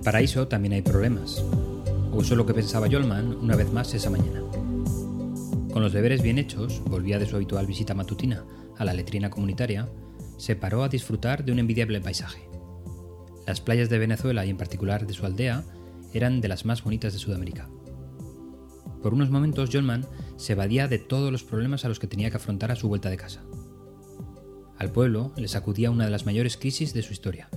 el paraíso también hay problemas. O eso es lo que pensaba Jolman una vez más esa mañana. Con los deberes bien hechos, volvía de su habitual visita matutina a la letrina comunitaria, se paró a disfrutar de un envidiable paisaje. Las playas de Venezuela y en particular de su aldea eran de las más bonitas de Sudamérica. Por unos momentos Jolman se evadía de todos los problemas a los que tenía que afrontar a su vuelta de casa. Al pueblo le sacudía una de las mayores crisis de su historia,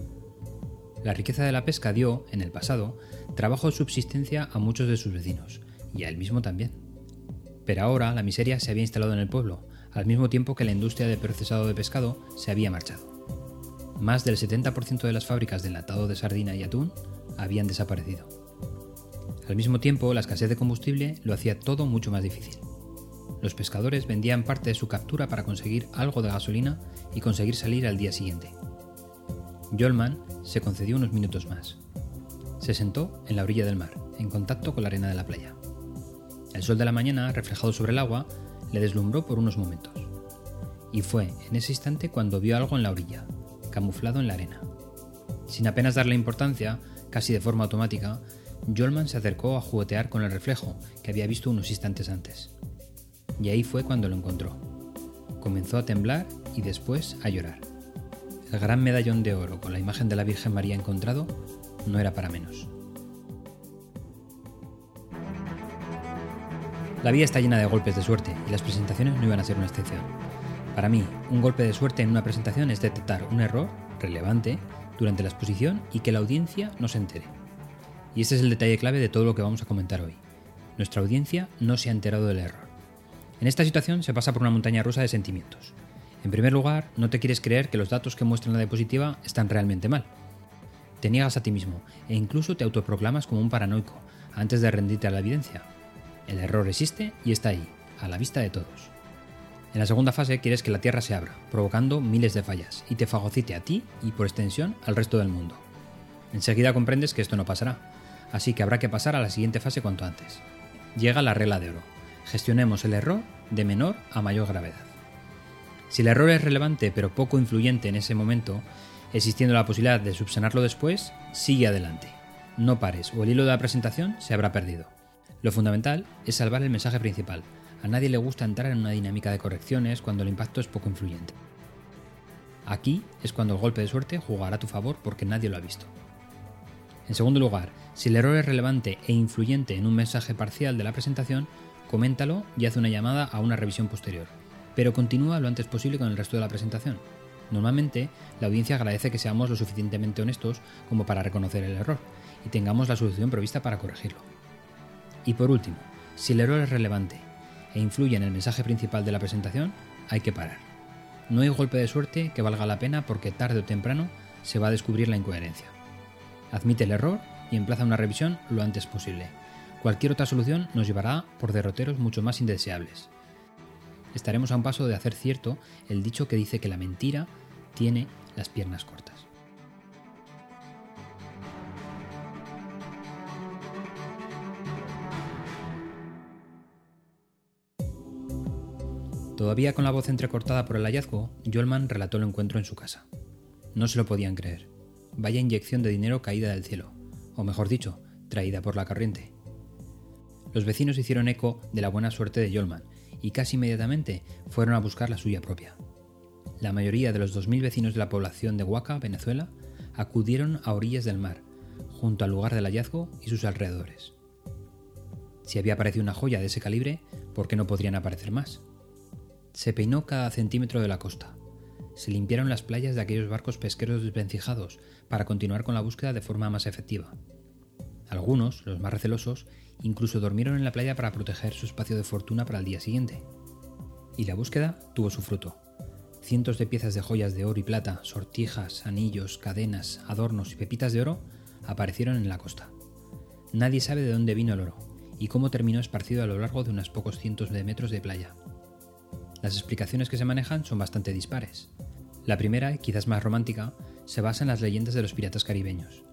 la riqueza de la pesca dio, en el pasado, trabajo de subsistencia a muchos de sus vecinos, y a él mismo también. Pero ahora la miseria se había instalado en el pueblo, al mismo tiempo que la industria de procesado de pescado se había marchado. Más del 70% de las fábricas de enlatado de sardina y atún habían desaparecido. Al mismo tiempo, la escasez de combustible lo hacía todo mucho más difícil. Los pescadores vendían parte de su captura para conseguir algo de gasolina y conseguir salir al día siguiente. Jolman se concedió unos minutos más. Se sentó en la orilla del mar, en contacto con la arena de la playa. El sol de la mañana, reflejado sobre el agua, le deslumbró por unos momentos. Y fue en ese instante cuando vio algo en la orilla, camuflado en la arena. Sin apenas darle importancia, casi de forma automática, Jolman se acercó a juguetear con el reflejo que había visto unos instantes antes. Y ahí fue cuando lo encontró. Comenzó a temblar y después a llorar. El gran medallón de oro con la imagen de la Virgen María encontrado no era para menos. La vida está llena de golpes de suerte y las presentaciones no iban a ser una excepción. Para mí, un golpe de suerte en una presentación es detectar un error relevante durante la exposición y que la audiencia no se entere. Y este es el detalle clave de todo lo que vamos a comentar hoy. Nuestra audiencia no se ha enterado del error. En esta situación se pasa por una montaña rusa de sentimientos. En primer lugar, no te quieres creer que los datos que muestran la diapositiva están realmente mal. Te niegas a ti mismo e incluso te autoproclamas como un paranoico antes de rendirte a la evidencia. El error existe y está ahí, a la vista de todos. En la segunda fase quieres que la Tierra se abra, provocando miles de fallas, y te fagocite a ti y por extensión al resto del mundo. Enseguida comprendes que esto no pasará, así que habrá que pasar a la siguiente fase cuanto antes. Llega la regla de oro. Gestionemos el error de menor a mayor gravedad. Si el error es relevante pero poco influyente en ese momento, existiendo la posibilidad de subsanarlo después, sigue adelante. No pares o el hilo de la presentación se habrá perdido. Lo fundamental es salvar el mensaje principal. A nadie le gusta entrar en una dinámica de correcciones cuando el impacto es poco influyente. Aquí es cuando el golpe de suerte jugará a tu favor porque nadie lo ha visto. En segundo lugar, si el error es relevante e influyente en un mensaje parcial de la presentación, coméntalo y haz una llamada a una revisión posterior pero continúa lo antes posible con el resto de la presentación. Normalmente, la audiencia agradece que seamos lo suficientemente honestos como para reconocer el error y tengamos la solución prevista para corregirlo. Y por último, si el error es relevante e influye en el mensaje principal de la presentación, hay que parar. No hay golpe de suerte que valga la pena porque tarde o temprano se va a descubrir la incoherencia. Admite el error y emplaza una revisión lo antes posible. Cualquier otra solución nos llevará por derroteros mucho más indeseables estaremos a un paso de hacer cierto el dicho que dice que la mentira tiene las piernas cortas. Todavía con la voz entrecortada por el hallazgo, Jolman relató el encuentro en su casa. No se lo podían creer. Vaya inyección de dinero caída del cielo, o mejor dicho, traída por la corriente. Los vecinos hicieron eco de la buena suerte de Jolman y casi inmediatamente fueron a buscar la suya propia. La mayoría de los 2.000 vecinos de la población de Huaca, Venezuela, acudieron a orillas del mar, junto al lugar del hallazgo y sus alrededores. Si había aparecido una joya de ese calibre, ¿por qué no podrían aparecer más? Se peinó cada centímetro de la costa. Se limpiaron las playas de aquellos barcos pesqueros desvencijados para continuar con la búsqueda de forma más efectiva. Algunos, los más recelosos, Incluso durmieron en la playa para proteger su espacio de fortuna para el día siguiente. Y la búsqueda tuvo su fruto. Cientos de piezas de joyas de oro y plata, sortijas, anillos, cadenas, adornos y pepitas de oro aparecieron en la costa. Nadie sabe de dónde vino el oro y cómo terminó esparcido a lo largo de unos pocos cientos de metros de playa. Las explicaciones que se manejan son bastante dispares. La primera, quizás más romántica, se basa en las leyendas de los piratas caribeños.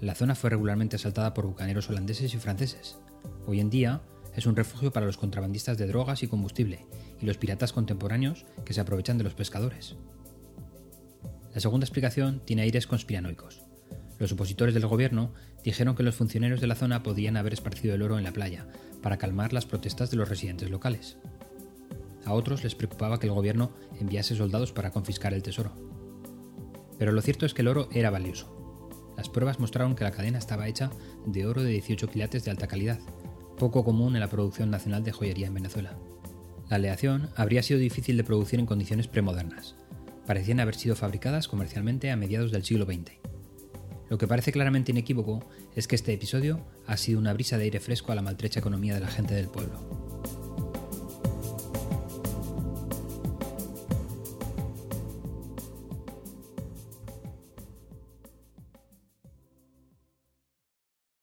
La zona fue regularmente asaltada por bucaneros holandeses y franceses, Hoy en día es un refugio para los contrabandistas de drogas y combustible y los piratas contemporáneos que se aprovechan de los pescadores. La segunda explicación tiene aires conspiranoicos. Los opositores del gobierno dijeron que los funcionarios de la zona podían haber esparcido el oro en la playa para calmar las protestas de los residentes locales. A otros les preocupaba que el gobierno enviase soldados para confiscar el tesoro. Pero lo cierto es que el oro era valioso. Las pruebas mostraron que la cadena estaba hecha de oro de 18 quilates de alta calidad, poco común en la producción nacional de joyería en Venezuela. La aleación habría sido difícil de producir en condiciones premodernas. Parecían haber sido fabricadas comercialmente a mediados del siglo XX. Lo que parece claramente inequívoco es que este episodio ha sido una brisa de aire fresco a la maltrecha economía de la gente del pueblo.